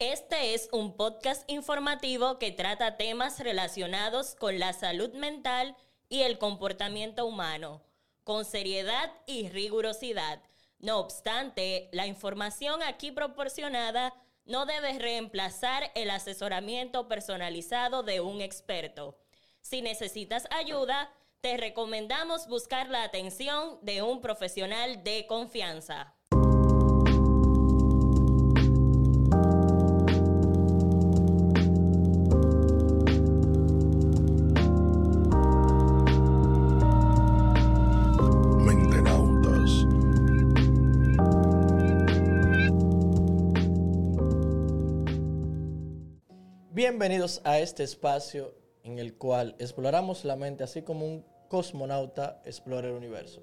Este es un podcast informativo que trata temas relacionados con la salud mental y el comportamiento humano, con seriedad y rigurosidad. No obstante, la información aquí proporcionada no debe reemplazar el asesoramiento personalizado de un experto. Si necesitas ayuda, te recomendamos buscar la atención de un profesional de confianza. Bienvenidos a este espacio en el cual exploramos la mente así como un cosmonauta explora el universo.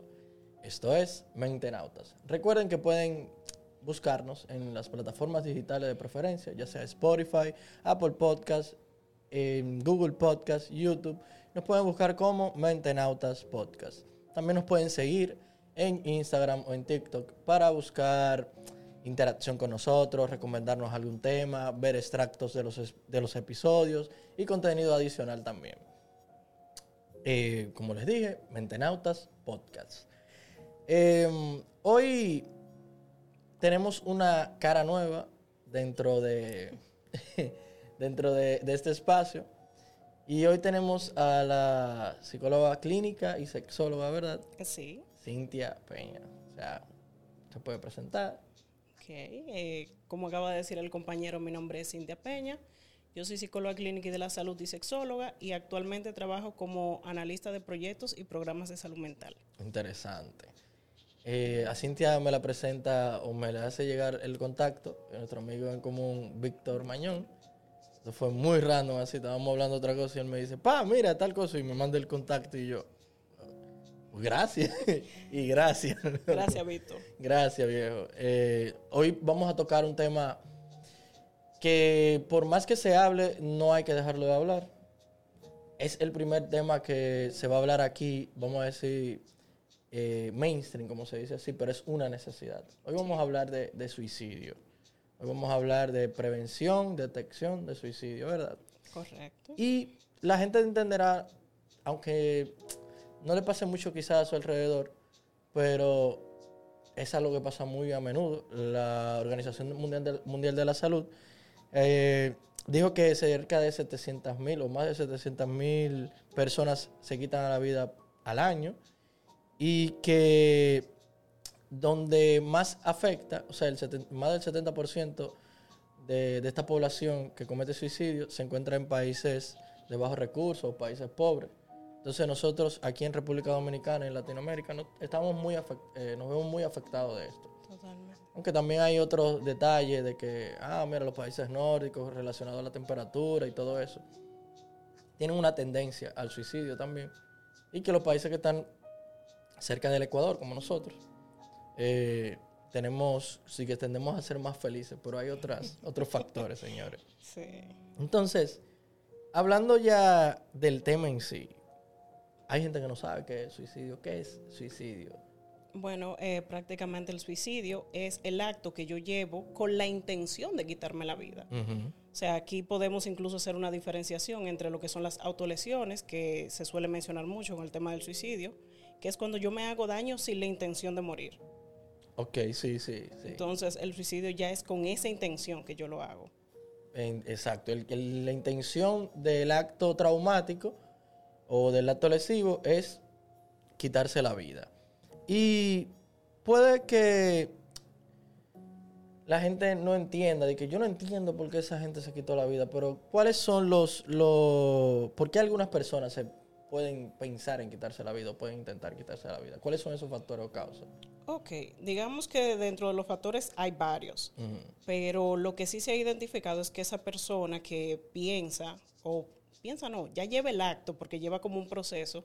Esto es Mentenautas. Recuerden que pueden buscarnos en las plataformas digitales de preferencia, ya sea Spotify, Apple Podcast, Google Podcast, YouTube. Nos pueden buscar como Mentenautas Podcast. También nos pueden seguir en Instagram o en TikTok para buscar interacción con nosotros, recomendarnos algún tema, ver extractos de los, de los episodios y contenido adicional también. Eh, como les dije, Mentenautas Podcast. Eh, hoy tenemos una cara nueva dentro de, dentro de, de este espacio. Y hoy tenemos a la psicóloga clínica y sexóloga, ¿verdad? Sí, Cintia Peña. O sea, se puede presentar. Eh, como acaba de decir el compañero, mi nombre es Cintia Peña. Yo soy psicóloga clínica y de la salud y sexóloga y actualmente trabajo como analista de proyectos y programas de salud mental. Interesante. Eh, a Cintia me la presenta o me le hace llegar el contacto nuestro amigo en común, Víctor Mañón. Eso fue muy random, así estábamos hablando otra cosa y él me dice, pa, mira tal cosa y me manda el contacto y yo, "Pues gracias y gracias. Gracias, Víctor. Gracias, viejo. Eh, hoy vamos a tocar un tema que por más que se hable, no hay que dejarlo de hablar. Es el primer tema que se va a hablar aquí, vamos a decir, eh, mainstream, como se dice así, pero es una necesidad. Hoy vamos a hablar de, de suicidio. Hoy vamos a hablar de prevención, detección de suicidio, ¿verdad? Correcto. Y la gente entenderá, aunque no le pase mucho quizás a su alrededor, pero es algo que pasa muy a menudo. La Organización Mundial de, la Salud eh, dijo que cerca de 700 mil o más de 700 mil personas se quitan la vida al año y que donde más afecta, o sea, más del 70% de, de esta población que comete suicidio se encuentra en países de bajos recursos países pobres. Entonces nosotros aquí en República Dominicana, en Latinoamérica, no- estamos muy eh, nos vemos muy afectados de esto. Totalmente. Aunque también hay otros detalles de que, ah, mira, los países nórdicos relacionados a la temperatura y todo eso, tienen una tendencia al suicidio también. Y que los países que están cerca del Ecuador, como nosotros, eh, tenemos, sí que tendemos a ser más felices, pero hay otras, otros factores, señores. Sí. Entonces, hablando ya del tema en sí, hay gente que no sabe qué es suicidio. ¿Qué es suicidio? Bueno, eh, prácticamente el suicidio es el acto que yo llevo con la intención de quitarme la vida. O sea, aquí podemos incluso hacer una diferenciación entre lo que son las autolesiones, que se suele mencionar mucho con el tema del suicidio, que es cuando yo me hago daño sin la intención de morir. Ok, sí, sí, sí. Entonces, el suicidio ya es con esa intención que yo lo hago. En- exacto. El- el- la intención del acto traumático o del acto lesivo es quitarse la vida. Y puede que la gente no entienda, de que yo no entiendo por qué esa gente se quitó la vida, pero ¿cuáles son los, los... ¿Por qué algunas personas se pueden pensar en quitarse la vida o pueden intentar quitarse la vida? ¿Cuáles son esos factores o causas? Ok, digamos que dentro de los factores hay varios, pero lo que sí se ha identificado es que esa persona que piensa, o piensa no, ya lleva el acto porque lleva como un proceso,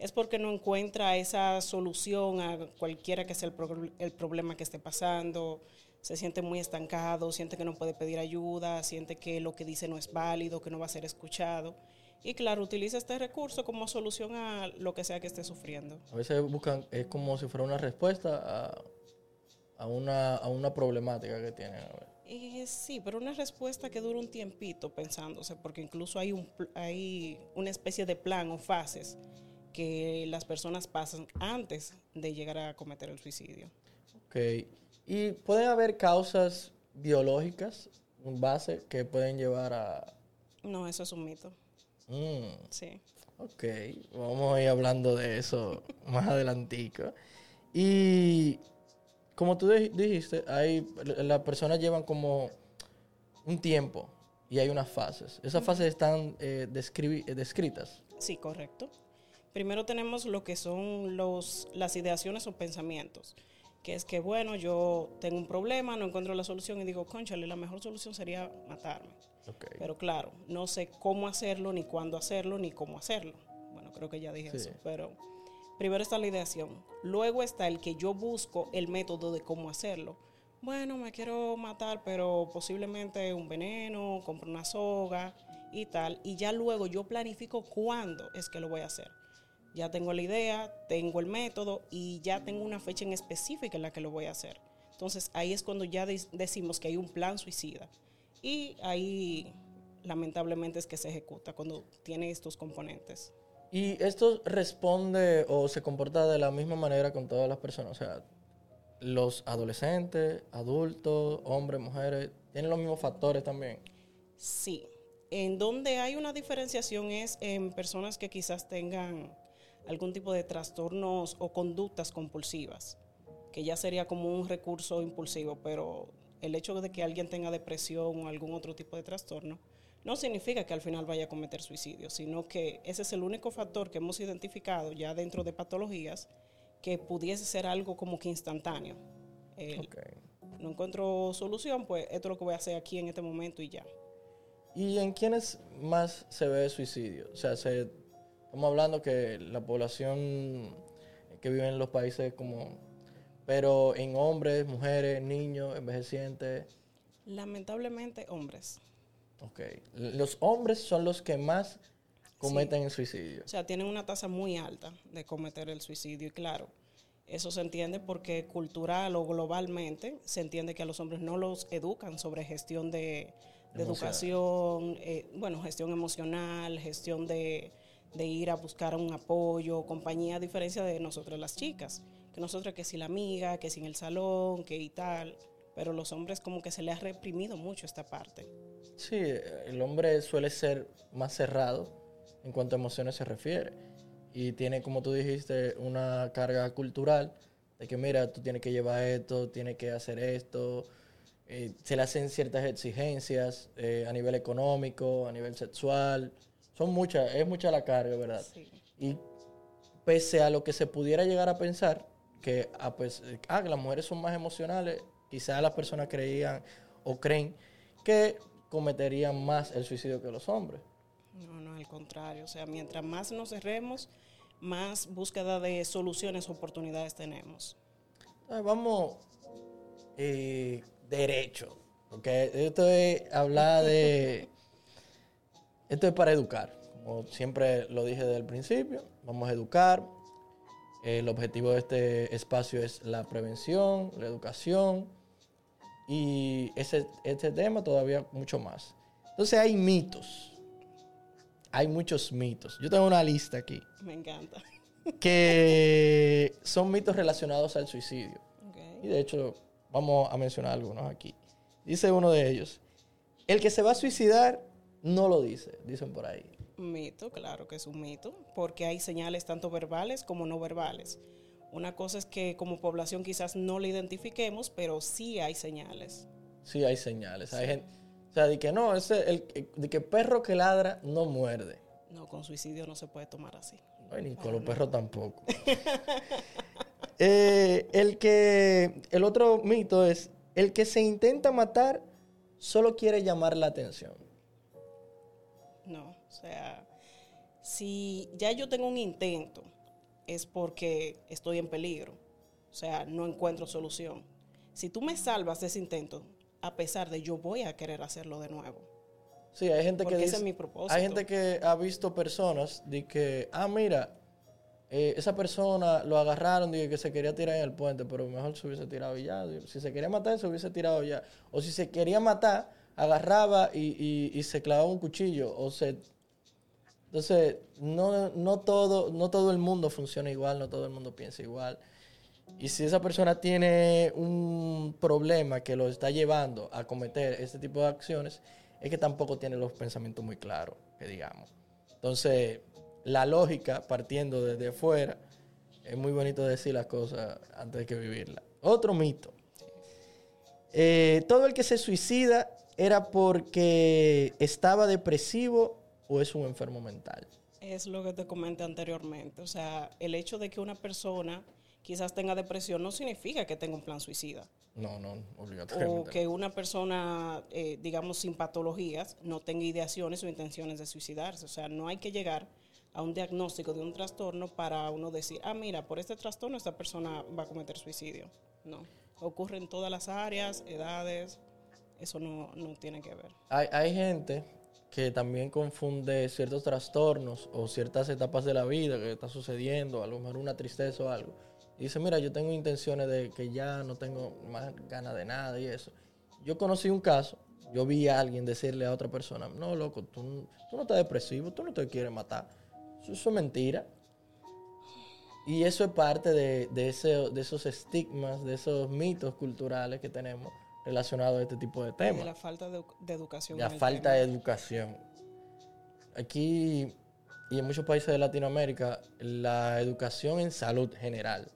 es porque no encuentra esa solución a cualquiera que sea el, el problema que esté pasando, se siente muy estancado, siente que no puede pedir ayuda, siente que lo que dice no es válido, que no va a ser escuchado. Y claro, utiliza este recurso como solución a lo que sea que esté sufriendo. A veces buscan, es como si fuera una respuesta a, a una, a una problemática que tienen. Eh, sí, pero una respuesta que dura un tiempito pensándose, porque incluso hay, un, hay una especie de plan o fases que las personas pasan antes de llegar a cometer el suicidio. Ok. ¿Y pueden haber causas biológicas, base, que pueden llevar a... No, eso es un mito. Mm, Sí. ok, vamos a ir hablando de eso más adelantico. Y como tú di- dijiste, hay, las personas llevan como un tiempo y hay unas fases. Esas fases están eh, eh, descritas. Sí, correcto. Primero tenemos lo que son los, las ideaciones o pensamientos, que es que, bueno, yo tengo un problema, no encuentro la solución y digo, conchale, la mejor solución sería matarme. Ok. Pero claro, no sé cómo hacerlo, ni cuándo hacerlo, ni cómo hacerlo. Bueno, creo que ya dije Sí. eso, pero primero está la ideación. Luego está el que yo busco el método de cómo hacerlo. Bueno, me quiero matar, pero posiblemente un veneno, compro una soga y tal. Y ya luego yo planifico cuándo es que lo voy a hacer. Ya tengo la idea, tengo el método y ya tengo una fecha en específica en la que lo voy a hacer. Entonces ahí es cuando ya de- decimos que hay un plan suicida. Y ahí lamentablemente es que se ejecuta cuando tiene estos componentes. ¿Y esto responde o se comporta de la misma manera con todas las personas? O sea, los adolescentes, adultos, hombres, mujeres, tienen los mismos factores también. Sí. En donde hay una diferenciación es en personas que quizás tengan algún tipo de trastornos o conductas compulsivas, que ya sería como un recurso impulsivo, pero el hecho de que alguien tenga depresión o algún otro tipo de trastorno no significa que al final vaya a cometer suicidio, sino que ese es el único factor que hemos identificado ya dentro de patologías que pudiese ser algo como que instantáneo. El. No encuentro solución, pues esto es lo que voy a hacer aquí en este momento y ya. ¿Y en quiénes más se ve suicidio? O sea, se, estamos hablando que la población que vive en los países como... Pero en hombres, mujeres, niños, envejecientes. Lamentablemente, hombres. Ok. Los hombres son los que más cometen el suicidio. O sea, tienen una tasa muy alta de cometer el suicidio. Y claro, eso se entiende porque cultural o globalmente se entiende que a los hombres no los educan sobre gestión de, educación, eh, bueno, gestión emocional, gestión de, de ir a buscar un apoyo, compañía, a diferencia de nosotras las chicas. Que nosotras que si la amiga, que si en el salón, que y tal. Pero los hombres como que se les ha reprimido mucho esta parte. Sí, el hombre suele ser más cerrado en cuanto a emociones se refiere. Y tiene, como tú dijiste, una carga cultural de que, mira, tú tienes que llevar esto, tienes que hacer esto. Eh, se le hacen ciertas exigencias eh, a nivel económico, a nivel sexual. Son muchas, es mucha la carga, ¿verdad? Sí. Y pese a lo que se pudiera llegar a pensar, que ah, pues, ah, que las mujeres son más emocionales, quizás las personas creían o creen que cometerían más el suicidio que los hombres. No, no, al contrario. O sea, mientras más nos cerremos, más búsqueda de soluciones, oportunidades tenemos. Entonces, vamos eh, derecho, porque esto es hablar de... Esto es para educar, como siempre lo dije desde el principio, vamos a educar. El objetivo de este espacio es la prevención, la educación y ese, este tema todavía mucho más. Entonces hay mitos, hay muchos mitos. Yo tengo una lista aquí Me encanta. que son mitos relacionados al suicidio. Y de hecho, vamos a mencionar algunos aquí. Dice uno de ellos, el que se va a suicidar no lo dice, dicen por ahí. Mito, claro que es un mito, porque hay señales tanto verbales como no verbales. Una cosa es que como población quizás no la identifiquemos, pero sí hay señales. Sí, hay señales. Hay gente, o sea, de que no, ese, el, de que perro que ladra no muerde. No, con suicidio no se puede tomar así. No, y ni con los perros tampoco. Eh, el que, el otro mito es, el que se intenta matar solo quiere llamar la atención. No, o sea, si ya yo tengo un intento, es porque estoy en peligro. O sea, no encuentro solución. Si tú me salvas de ese intento, a pesar de yo voy a querer hacerlo de nuevo. Sí, hay gente Porque que ese dice- es mi propósito. Hay gente que ha visto personas de que, ah, mira, eh, esa persona lo agarraron, dije que se quería tirar en el puente, pero mejor se hubiese tirado ya. Si se quería matar, se hubiese tirado ya. O si se quería matar, agarraba y, y- y se clavaba un cuchillo. O se... Entonces, no, no, todo, no todo el mundo funciona igual, no todo el mundo piensa igual. Y si esa persona tiene un problema que lo está llevando a cometer este tipo de acciones, es que tampoco tiene los pensamientos muy claros, que digamos. Entonces, la lógica, partiendo desde fuera, es muy bonito decir las cosas antes que vivirlas. Otro mito. Eh, todo el que se suicida era porque estaba depresivo o es un enfermo mental. Es lo que te comenté anteriormente. O sea, el hecho de que una persona quizás tenga depresión no significa que tenga un plan suicida. No, no, O obligatoriamente. que una persona, eh, digamos, sin patologías no tenga ideaciones o intenciones de suicidarse. O sea, no hay que llegar a un diagnóstico de un trastorno para uno decir, ah, mira, por este trastorno esta persona va a cometer suicidio. No. Ocurre en todas las áreas, edades. Eso no, no tiene que ver. Hay, hay gente que también confunde ciertos trastornos o ciertas etapas de la vida que está sucediendo, a lo mejor una tristeza o algo. Dice, mira, yo tengo intenciones de que ya no tengo más ganas de nada y eso. Yo conocí un caso, yo vi a alguien decirle a otra persona, no, loco, tú, tú no estás depresivo, tú no te quieres matar. Eso, eso es mentira. Y eso es parte de, de, ese- de esos estigmas, de esos mitos culturales que tenemos relacionados a este tipo de temas de la falta de, de educación. la falta tema. de educación. Aquí y en muchos países de Latinoamérica, la educación en salud general.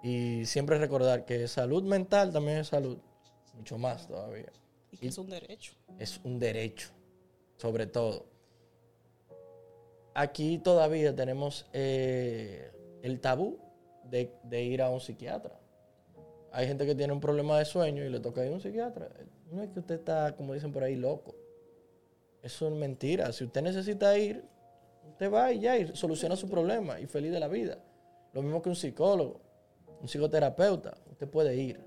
Y siempre recordar que salud mental también es salud, mucho más todavía. Y que es un derecho. Es un derecho, sobre todo. Aquí todavía tenemos eh, el tabú de, de ir a un psiquiatra. Hay gente que tiene un problema de sueño y le toca ir a un psiquiatra. No es que usted está, como dicen por ahí, loco. Eso es mentira. Si usted necesita ir, usted va y ya y soluciona su problema y feliz de la vida. Lo mismo que un psicólogo, un psicoterapeuta. Usted puede ir,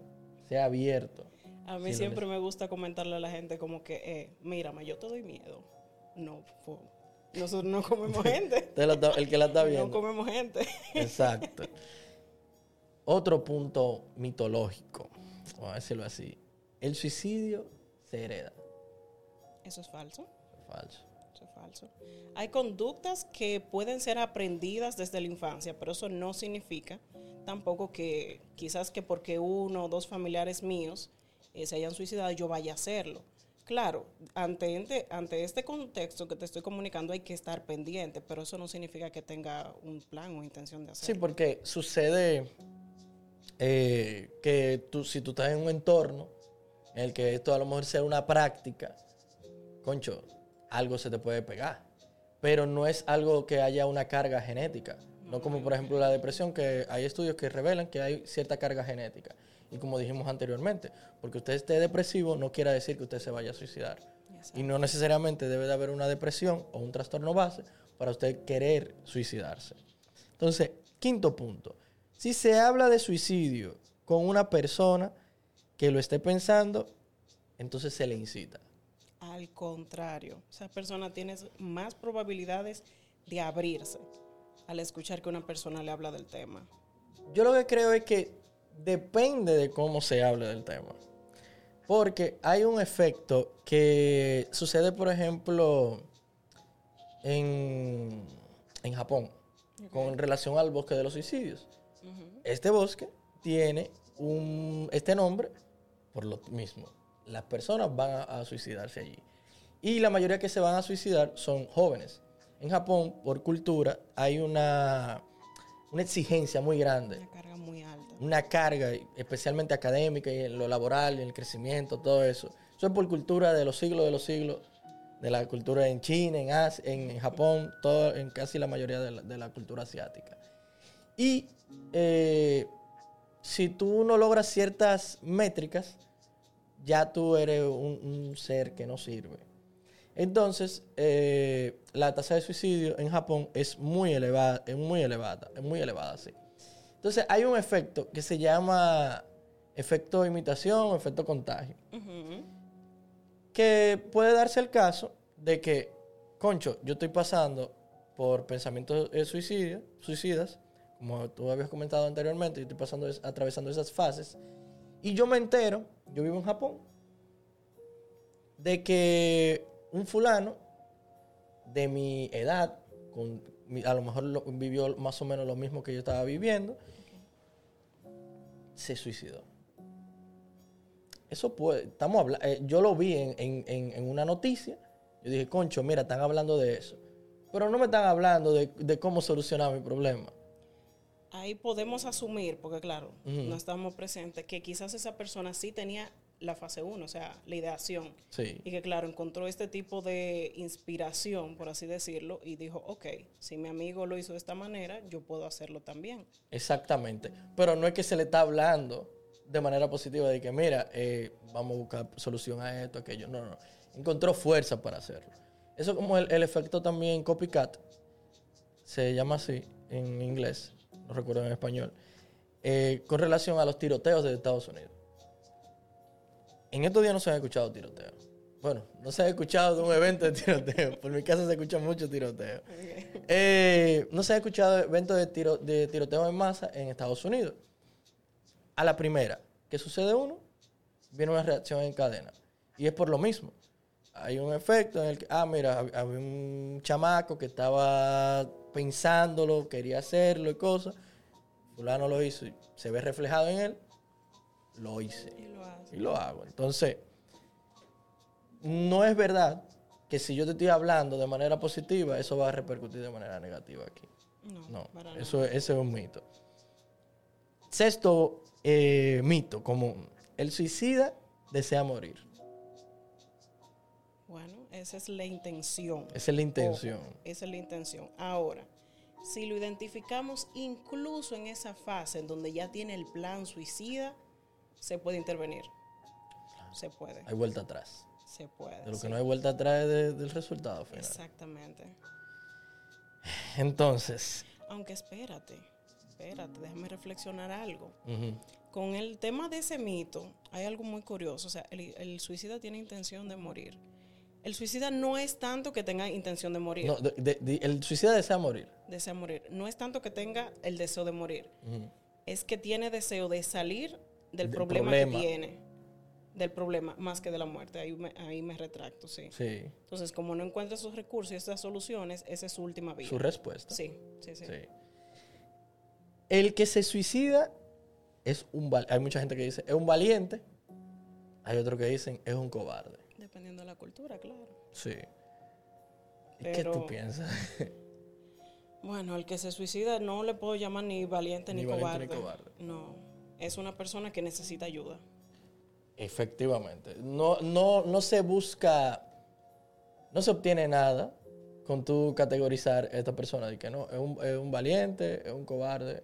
sea abierto. A mí siempre me gusta comentarle a la gente como que, eh, mírame, yo te doy miedo. No, nosotros no comemos gente. El que la está no viendo. comemos gente. Exacto. Otro punto mitológico, vamos a decirlo así. El suicidio se hereda. Eso es falso. Falso. Eso es falso. Hay conductas que pueden ser aprendidas desde la infancia, pero eso no significa tampoco que quizás que porque uno o dos familiares míos eh, se hayan suicidado yo vaya a hacerlo. Claro, ante, ante, este contexto que te estoy comunicando hay que estar pendiente, pero eso no significa que tenga un plan o intención de Sí, hacerlo. porque sucede eh, que tú, si tú estás en un entorno en el que esto a lo mejor sea una práctica, concho, algo se te puede pegar. Pero no es algo que haya una carga genética. No como por ejemplo la depresión, que hay estudios que revelan que hay cierta carga genética. Y como dijimos anteriormente, porque usted esté depresivo no quiere decir que usted se vaya a suicidar. Y no necesariamente debe de haber una depresión o un trastorno base para usted querer suicidarse. Entonces, quinto punto. Si se habla de suicidio con una persona que lo esté pensando, entonces se le incita. Al contrario, esa persona tiene más probabilidades de abrirse al escuchar que una persona le habla del tema. Yo lo que creo es que depende de cómo se hable del tema. Porque hay un efecto que sucede, por ejemplo, en, en Japón, con relación al bosque de los suicidios. Este bosque tiene un, este nombre por lo mismo. Las personas van a, a suicidarse allí. Y la mayoría que se van a suicidar son jóvenes. En Japón, por cultura, hay una, una exigencia muy grande Una carga muy alta. una carga, especialmente académica y en lo laboral, en el crecimiento, todo eso. Eso es por cultura de los siglos de los siglos, de la cultura en China, en Asia, en, en Japón, todo, en casi la mayoría de la, de la cultura asiática. Y eh, si tú no logras ciertas métricas, ya tú eres un, un ser que no sirve. Entonces, eh, la tasa de suicidio en Japón es muy elevada, es muy elevada, es muy elevada, sí. Entonces hay un efecto que se llama efecto imitación o efecto contagio. Que puede darse el caso de que, concho, yo estoy pasando por pensamientos eh, suicidio- suicidas, como tú habías comentado anteriormente, yo estoy pasando, es- atravesando esas fases. Y yo me entero, yo vivo en Japón, de que un fulano de mi edad, a lo mejor vivió más o menos lo mismo que yo estaba viviendo, se suicidó. Eso puede, estamos hablando, yo lo vi en- en- en una noticia, yo dije, concho, mira, están hablando de eso, pero no me están hablando de, de cómo solucionar mi problema. Ahí podemos asumir, porque claro, no estamos presentes, que quizás esa persona sí tenía la fase 1, o sea, la ideación. Sí. Y que claro, encontró este tipo de inspiración, por así decirlo, y dijo, ok, si mi amigo lo hizo de esta manera, yo puedo hacerlo también. Exactamente. Pero no es que se le está hablando de manera positiva de que, mira, eh, vamos a buscar solución a esto, aquello. No, no. Encontró fuerza para hacerlo. Eso como el, el efecto también copycat. Se llama así en inglés. No recuerdo en español. eh, con relación a los tiroteos de Estados Unidos. En estos días no se han escuchado tiroteos. Bueno, no se ha escuchado de un evento de tiroteo. Por mi casa se escucha mucho tiroteo. Eh, no se ha escuchado de eventos de, tiro, de tiroteo en masa en Estados Unidos. A la primera, que sucede uno, viene una reacción en cadena. Y es por lo mismo. Hay un efecto en el que, ah, mira, hab- había un chamaco que estaba pensándolo, quería hacerlo y cosas. Fulano lo hizo y se ve reflejado en él. Lo hice Y lo hace. y lo hago. Entonces, no es verdad que si yo te estoy hablando de manera positiva, eso va a repercutir de manera negativa aquí. No, No, para nada. eso, ese es un mito. Sexto eh, mito común. El suicida desea morir. Bueno, esa es la intención. Esa es la intención. Ojo, esa es la intención. Ahora, si lo identificamos incluso en esa fase en donde ya tiene el plan suicida, se puede intervenir. Se puede. Hay vuelta atrás. Se puede. De lo sí. que no hay vuelta atrás es de- del resultado final. Exactamente. Entonces, Aunque espérate, espérate, déjame reflexionar algo. Con el tema de ese mito, hay algo muy curioso. O sea, el, el suicida tiene intención de morir. El suicida no es tanto que tenga intención de morir, no, de- de- de- el suicida desea morir. desea morir. No es tanto que tenga el deseo de morir. Es que tiene deseo de salir del problema, problema. que tiene. Del problema, más que de la muerte. Ahí me, ahí me retracto, sí. Sí, Entonces, como no encuentra esos recursos y esas soluciones, esa es su última vía. su respuesta. Sí, sí, sí. Sí. El que se suicida es un hay mucha gente que dice es un valiente, hay otros que dicen es un cobarde. Dependiendo de la cultura, claro. Sí. ¿Y qué Pero- tú piensas? Bueno, el que se suicida no le puedo llamar ni valiente ni, Ni valiente cobarde. ni cobarde. No, es una persona que necesita ayuda. Efectivamente. No, no, no se busca, no se obtiene nada con tú categorizar a esta persona de que no, es un, es un valiente, es un cobarde,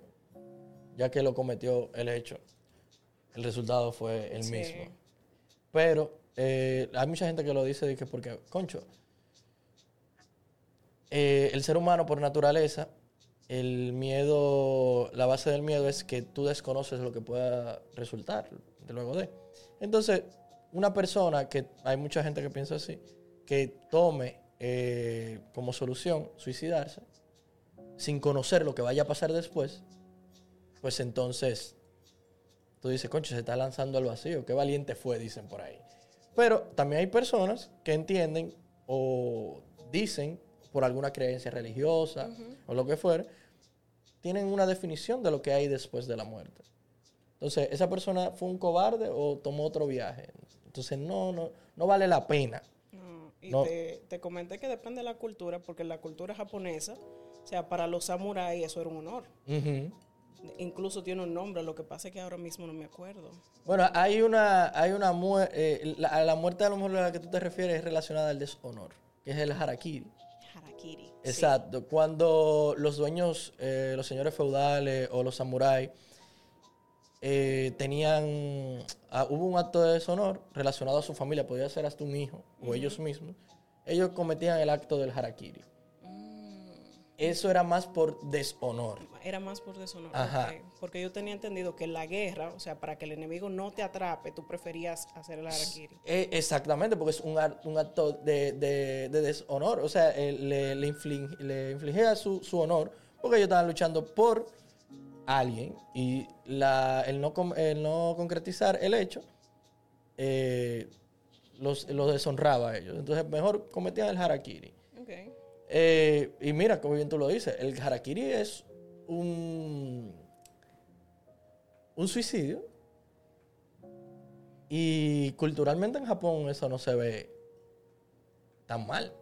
ya que lo cometió el hecho. El resultado fue el Sí. mismo. Pero eh, hay mucha gente que lo dice de que porque, concho, eh, el ser humano por naturaleza, el miedo, la base del miedo es que tú desconoces lo que pueda resultar de luego de. Entonces, una persona que, hay mucha gente que piensa así, que tome eh, como solución suicidarse, sin conocer lo que vaya a pasar después, pues entonces tú dices, concho, se está lanzando al vacío, qué valiente fue, dicen por ahí. Pero también hay personas que entienden o dicen por alguna creencia religiosa o lo que fuera, tienen una definición de lo que hay después de la muerte. Entonces, ¿esa persona fue un cobarde o tomó otro viaje? Entonces, no, no, no vale la pena. No, y No. Te, te comenté que depende de la cultura, porque en la cultura japonesa, o sea, para los samuráis eso era un honor. Ujú. Incluso tiene un nombre, lo que pasa es que ahora mismo no me acuerdo. Bueno, hay una, hay una muerte, la, la muerte a lo mejor a la que tú te refieres es relacionada al deshonor, que es el harakiri. Harakiri. sí. Exacto. Cuando los dueños, eh, los señores feudales o los samuráis eh, tenían, ah, hubo un acto de deshonor relacionado a su familia, podía ser hasta un hijo o ellos mismos, ellos cometían el acto del harakiri. Eso era más por deshonor. Era más por deshonor. Ajá. Porque yo tenía entendido que la guerra, o sea, para que el enemigo no te atrape, tú preferías hacer el harakiri. Eh, exactamente, porque es un, acto de, de- de deshonor. O sea, eh, le, le, inflig- le infligía su, su honor porque ellos estaban luchando por alguien y la, el, no, el no concretizar el hecho eh, los, los deshonraba a ellos. Entonces, mejor cometían el harakiri. Eh, y mira, como bien tú lo dices, el harakiri es un, un suicidio. Y culturalmente en Japón eso no se ve tan mal.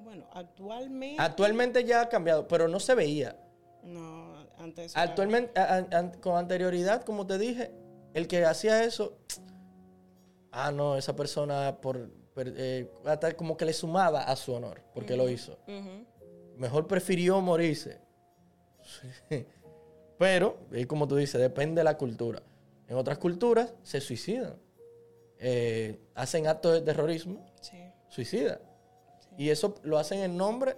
Bueno, actualmente. Actualmente ya ha cambiado, pero no se veía. no, antes. era- Actualmente, a- a- an- con anterioridad, como te dije, el que hacía eso, ah, no, esa persona por, eh, hasta como que le sumaba a su honor, porque lo hizo. Mejor prefirió morirse. Sí. Pero, y como tú dices, depende de la cultura. En otras culturas se suicidan. Eh, hacen actos de terrorismo, Sí. suicida. Y eso lo hacen en nombre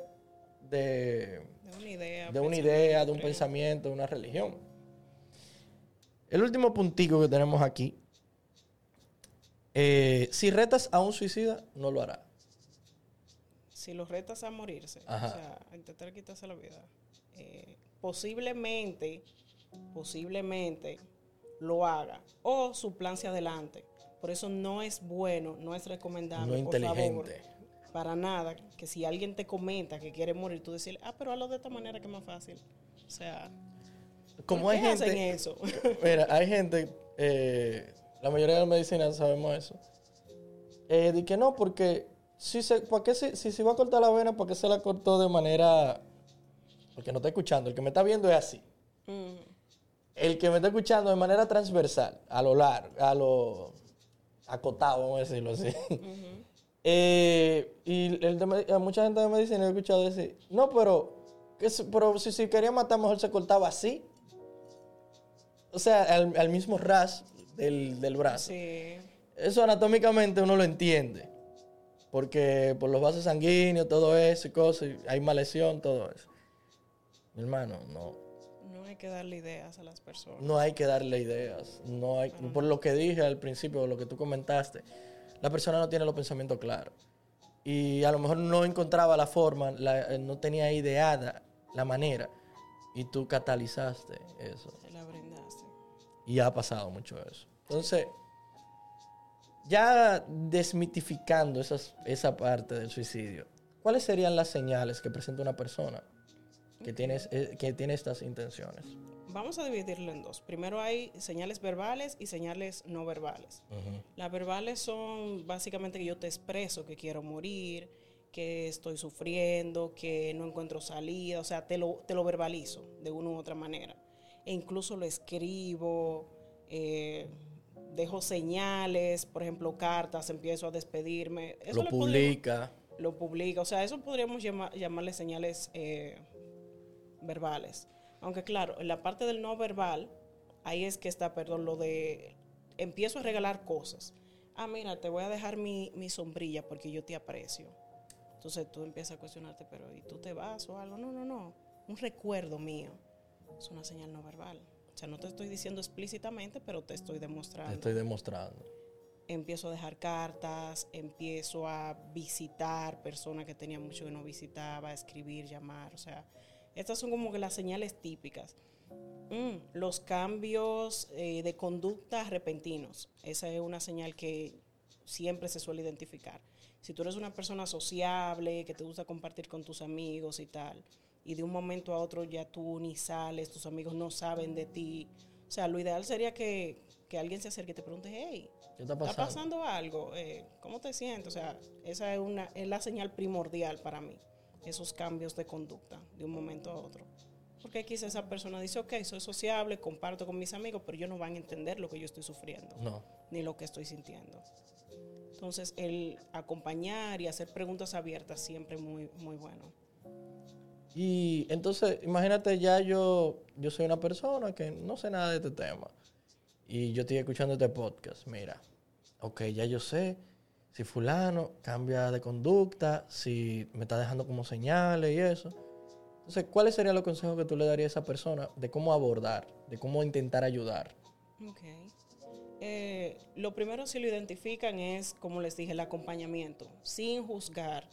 de, De una idea. de una idea, de un creo. pensamiento, de una religión. El último puntico que tenemos aquí. Eh, si retas a un suicida, no lo hará. Si los retas a morirse, Ajá. o sea, a intentar quitarse la vida, eh, posiblemente, posiblemente lo haga o su plan se adelante. Por eso no es bueno, no es recomendable, No por favor, inteligente. para nada, que si alguien te comenta que quiere morir, tú decirle, ah, pero hazlo de esta manera que es más fácil. O sea, Como ¿por hay qué hacen gente, eso? Mira, hay gente, eh, la mayoría de las medicinas sabemos eso. Eh, de que no, porque si se, ¿para qué si, si se va a cortar la vena, ¿por qué se la cortó de manera... Porque no está escuchando, el que me está viendo es así. Mm, El que me está escuchando de manera transversal, a lo largo, a lo acotado, vamos a decirlo así. Eh, y el de a mucha gente de medicina he escuchado decir, no, pero, que se- pero si, si quería matar, mejor se cortaba así. O sea, al, al mismo ras del, del brazo. sí. Eso anatómicamente uno lo entiende. Porque por los vasos sanguíneos, todo eso y cosas, hay más lesión, todo eso. Mi hermano, no. No hay que darle ideas a las personas. No hay que darle ideas. No hay, por lo que dije al principio, lo que tú comentaste, la persona no tiene los pensamientos claros. Y a lo mejor no encontraba la forma, la- eh, no tenía ideada la manera. Y tú catalizaste eso. Y ha pasado mucho eso. Entonces, ya desmitificando esas, esa parte del suicidio, ¿cuáles serían las señales que presenta una persona que, tiene, eh, que tiene estas intenciones? Vamos a dividirlo en dos. Primero hay señales verbales y señales no verbales. Las verbales son básicamente que yo te expreso que quiero morir, que estoy sufriendo, que no encuentro salida, o sea, te lo, te lo verbalizo de una u otra manera. E incluso lo escribo, eh, dejo señales, por ejemplo, cartas, empiezo a despedirme. Eso Lo publica. lo publica. O sea, eso podríamos llama- llamarle señales eh, verbales. Aunque claro, en la parte del no verbal, ahí es que está, perdón, lo de empiezo a regalar cosas. Ah, mira, te voy a dejar mi, mi sombrilla porque yo te aprecio. Entonces tú empiezas a cuestionarte, pero ¿y tú te vas o algo? No, no, no. Un recuerdo mío. Es una señal no verbal. O sea, no te estoy diciendo explícitamente, pero te estoy demostrando Te estoy demostrando. empiezo a dejar cartas, empiezo a visitar personas que tenía mucho que no visitaba, a escribir, llamar, o sea, estas son como que las señales típicas. Mm, los cambios eh, de conducta repentinos, esa es una señal que siempre se suele identificar. Si tú eres una persona sociable, que te gusta compartir con tus amigos y tal, y de un momento a otro ya tú ni sales, tus amigos no saben de ti, o sea, lo ideal sería que, que alguien se acerque y te pregunte, hey, ¿Qué está ¿Está pasando? algo? Eh, ¿Cómo te sientes? O sea, esa es, una, es la señal primordial para mí, esos cambios de conducta de un momento a otro. Porque quizás esa persona dice, ok, soy sociable, comparto con mis amigos, pero ellos no van a entender lo que yo estoy sufriendo, No. ni lo que estoy sintiendo. Entonces, el acompañar y hacer preguntas abiertas siempre muy, muy bueno. Y entonces, imagínate ya yo, yo soy una persona que no sé nada de este tema. Y yo estoy escuchando este podcast. Mira, ok, ya yo sé si fulano cambia de conducta, si me está dejando como señales y eso. Entonces, ¿cuáles serían los consejos que tú le darías a esa persona de cómo abordar, de cómo intentar ayudar? Ok. Eh, lo primero si lo identifican es, como les dije, el acompañamiento, sin juzgar,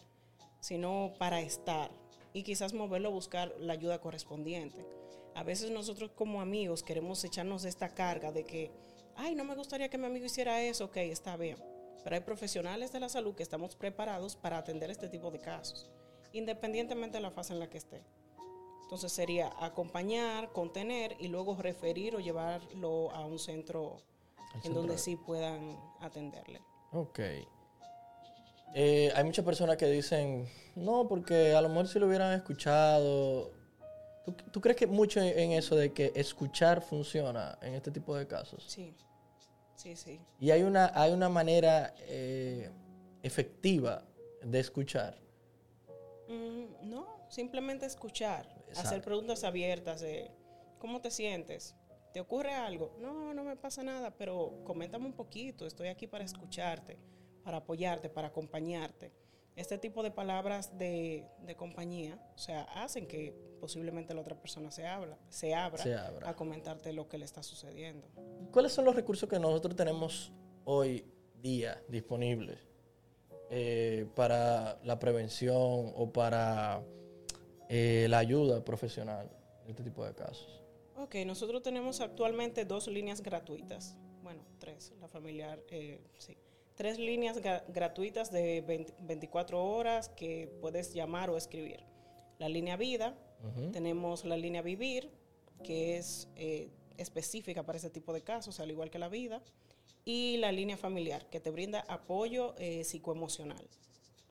sino para estar y quizás moverlo a buscar la ayuda correspondiente. A veces nosotros como amigos queremos echarnos esta carga de que, ay, no me gustaría que mi amigo hiciera eso, ok, está bien. Pero hay profesionales de la salud que estamos preparados para atender este tipo de casos, independientemente de la fase en la que esté. Entonces sería acompañar, contener y luego referir o llevarlo a un centro en donde sí puedan atenderle. Ok. Eh, hay muchas personas que dicen, no, porque a lo mejor si lo hubieran escuchado. ¿Tú, tú crees que mucho en, eso de que escuchar funciona en este tipo de casos? Sí, sí, sí. Y hay una, hay una manera eh, efectiva de escuchar. Mm, no, simplemente escuchar, hacer preguntas abiertas de ¿cómo te sientes? ¿Te ocurre algo? No, no me pasa nada, pero coméntame un poquito, estoy aquí para escucharte, para apoyarte, para acompañarte. Este tipo de palabras de, de compañía, o sea, hacen que posiblemente la otra persona se, habla, se abra Se abra. a comentarte lo que le está sucediendo. ¿Cuáles son los recursos que nosotros tenemos hoy día disponibles eh, para la prevención o para eh, la ayuda profesional en este tipo de casos? Ok, nosotros tenemos actualmente dos líneas gratuitas. Bueno, tres, la familiar, eh, sí. Tres líneas gra- gratuitas de 20 24 horas que puedes llamar o escribir. La línea vida, tenemos la línea vivir, que es eh, específica para ese tipo de casos, al igual que la vida. Y la línea familiar, que te brinda apoyo eh, psicoemocional.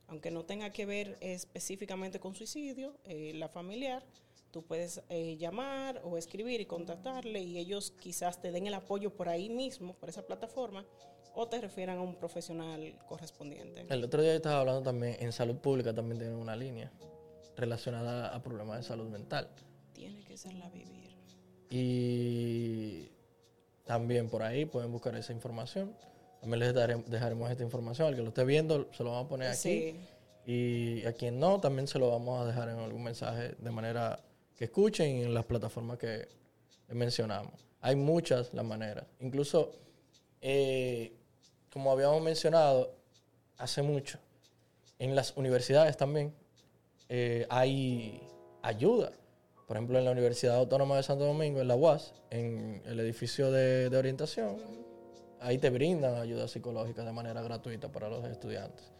Aunque no tenga que ver específicamente con suicidio, eh, la familiar, tú puedes eh, llamar o escribir y contactarle y ellos quizás te den el apoyo por ahí mismo, por esa plataforma, o te refieran a un profesional correspondiente. El otro día yo estaba hablando también, en salud pública también tienen una línea relacionada a problemas de salud mental. Tiene que ser la vivir. Y también por ahí pueden buscar esa información. También les daré- dejaremos esta información. Al que lo esté viendo, se lo vamos a poner aquí. Sí. Y a quien no, también se lo vamos a dejar en algún mensaje de manera que escuchen en las plataformas que mencionamos. Hay muchas las maneras. Incluso, eh, como habíamos mencionado hace mucho, en las universidades también eh, hay ayuda. Por ejemplo, en la Universidad Autónoma de Santo Domingo, en la UAS, en el edificio de, de orientación, ahí te brindan ayuda psicológica de manera gratuita para los estudiantes.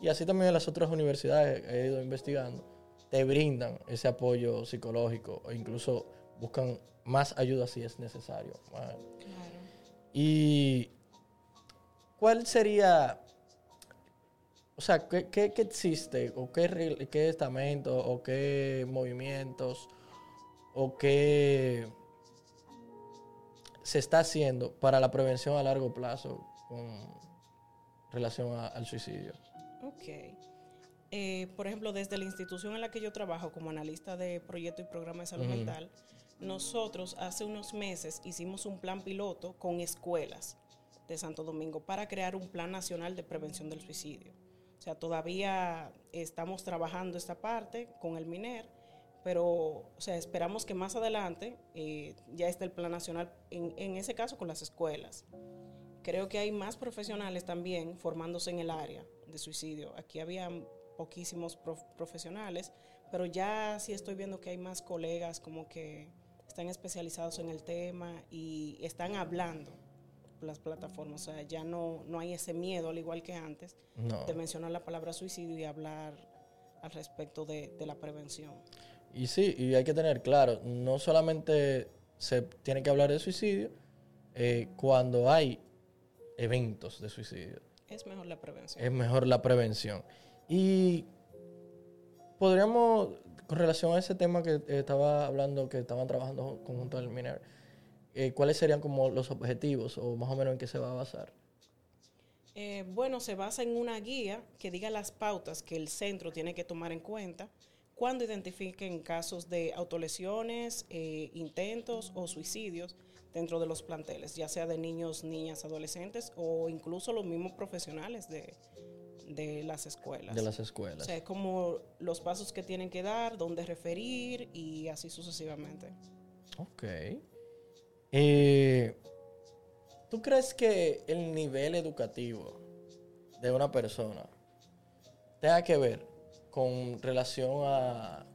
Y así también en las otras universidades he ido investigando, te brindan ese apoyo psicológico o incluso buscan más ayuda si es necesario. Claro. ¿Y cuál sería, o sea, qué, qué- qué existe o qué, qué estamentos o qué movimientos o qué se está haciendo para la prevención a largo plazo con relación a- al suicidio? Ok. Eh, por ejemplo, desde la institución en la que yo trabajo como analista de proyecto y programa de salud mental, nosotros hace unos meses hicimos un plan piloto con escuelas de Santo Domingo para crear un plan nacional de prevención del suicidio. O sea, todavía estamos trabajando esta parte con el MINER, pero o sea, esperamos que más adelante eh, ya esté el plan nacional, en, ese caso con las escuelas. Creo que hay más profesionales también formándose en el área de suicidio. Aquí había poquísimos prof- profesionales, pero ya sí estoy viendo que hay más colegas como que están especializados en el tema y están hablando las plataformas. O sea, ya no, no hay ese miedo, al igual que antes, No. de mencionar la palabra suicidio y hablar al respecto de, de la prevención. Y sí, y hay que tener claro, no solamente se tiene que hablar de suicidio eh, cuando hay eventos de suicidio. Es mejor la prevención. es mejor la prevención. Y podríamos, con relación a ese tema que eh, estaba hablando, que estaban trabajando conjunto al MINER, eh, ¿cuáles serían como los objetivos o más o menos en qué se va a basar? Eh, bueno, se basa en una guía que diga las pautas que el centro tiene que tomar en cuenta cuando identifiquen casos de autolesiones, eh, intentos o suicidios dentro de los planteles, ya sea de niños, niñas, adolescentes o incluso los mismos profesionales de, de las escuelas. de las O escuelas. sea, es como los pasos que tienen que dar, dónde referir y así sucesivamente. Ok. Eh, ¿Tú crees que el nivel educativo de una persona tenga que ver con relación a,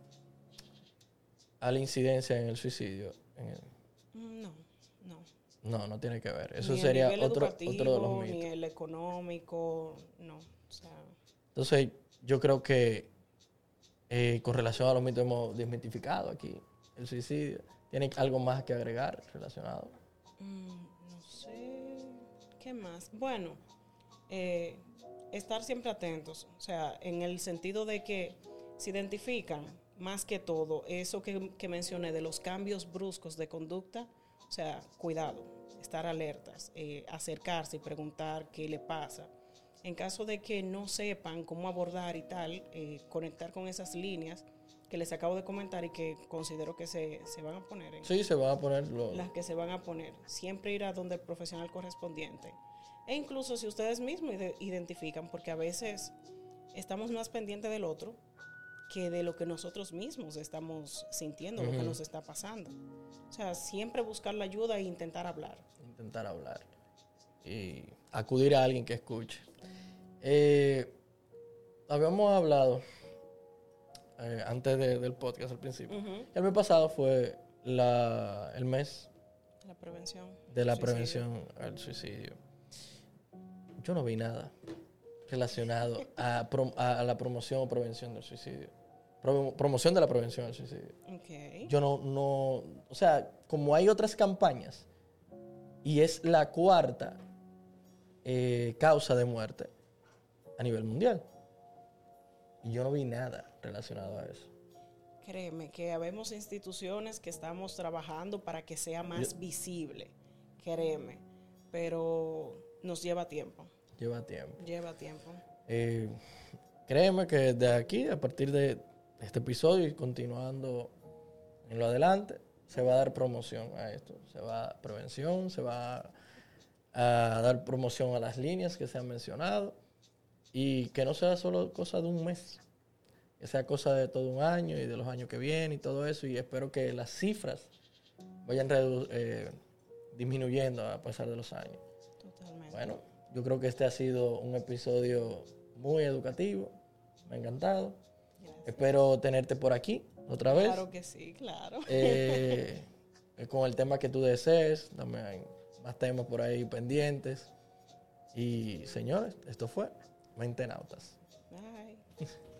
a la incidencia en el suicidio? En el- No, no. no, no tiene que ver. Eso Ni el sería nivel otro, de los Ni mitos. el económico, no. O sea, Entonces, yo creo que eh, con relación a los mitos hemos desmitificado aquí el suicidio. ¿Tiene algo más que agregar relacionado? mm, no sé. ¿Qué más? Bueno, eh, estar siempre atentos. O sea, en el sentido de que se identifican más que todo eso que, que mencioné de los cambios bruscos de conducta. O sea, cuidado, estar alertas, eh, acercarse y preguntar qué le pasa. En caso de que no sepan cómo abordar y tal, eh, conectar con esas líneas que les acabo de comentar y que considero que se, se van a poner en, Sí, se va a poner lo- las que se van a poner. Siempre ir a donde el profesional correspondiente. E incluso si ustedes mismos ide- identifican, porque a veces estamos más pendientes del otro que de lo que nosotros mismos estamos sintiendo, lo que nos está pasando. O sea, siempre buscar la ayuda e intentar hablar. intentar hablar y acudir a alguien que escuche. Eh, habíamos hablado eh, antes de- del podcast al principio. El mes pasado fue la, el mes La prevención. de la Suicidio. prevención al suicidio. Yo no vi nada relacionado a, prom- a la promoción o prevención del suicidio. Pro- promoción de la prevención del suicidio. Ok. Yo no, no, o sea, como hay otras campañas y es la cuarta eh, causa de muerte a nivel mundial. Y yo no vi nada relacionado a eso. Créeme que habemos instituciones que estamos trabajando para que sea más visible. Créeme. Pero nos lleva tiempo. Lleva tiempo. Lleva tiempo. Eh, créeme que de aquí, a partir de este episodio y continuando en lo adelante, se va a dar promoción a esto. Se va a prevención, se va a dar promoción a las líneas que se han mencionado y que no sea solo cosa de un mes, que sea cosa de todo un año y de los años que vienen y todo eso. Y espero que las cifras vayan eh, disminuyendo a pesar de los años. Totalmente. Bueno, yo creo que este ha sido un episodio muy educativo. Me ha encantado. Espero tenerte por aquí otra vez. Claro que sí, claro. Eh, con el tema que tú desees. También más temas por ahí pendientes. Y señores, esto fue Mente Nautas. Bye.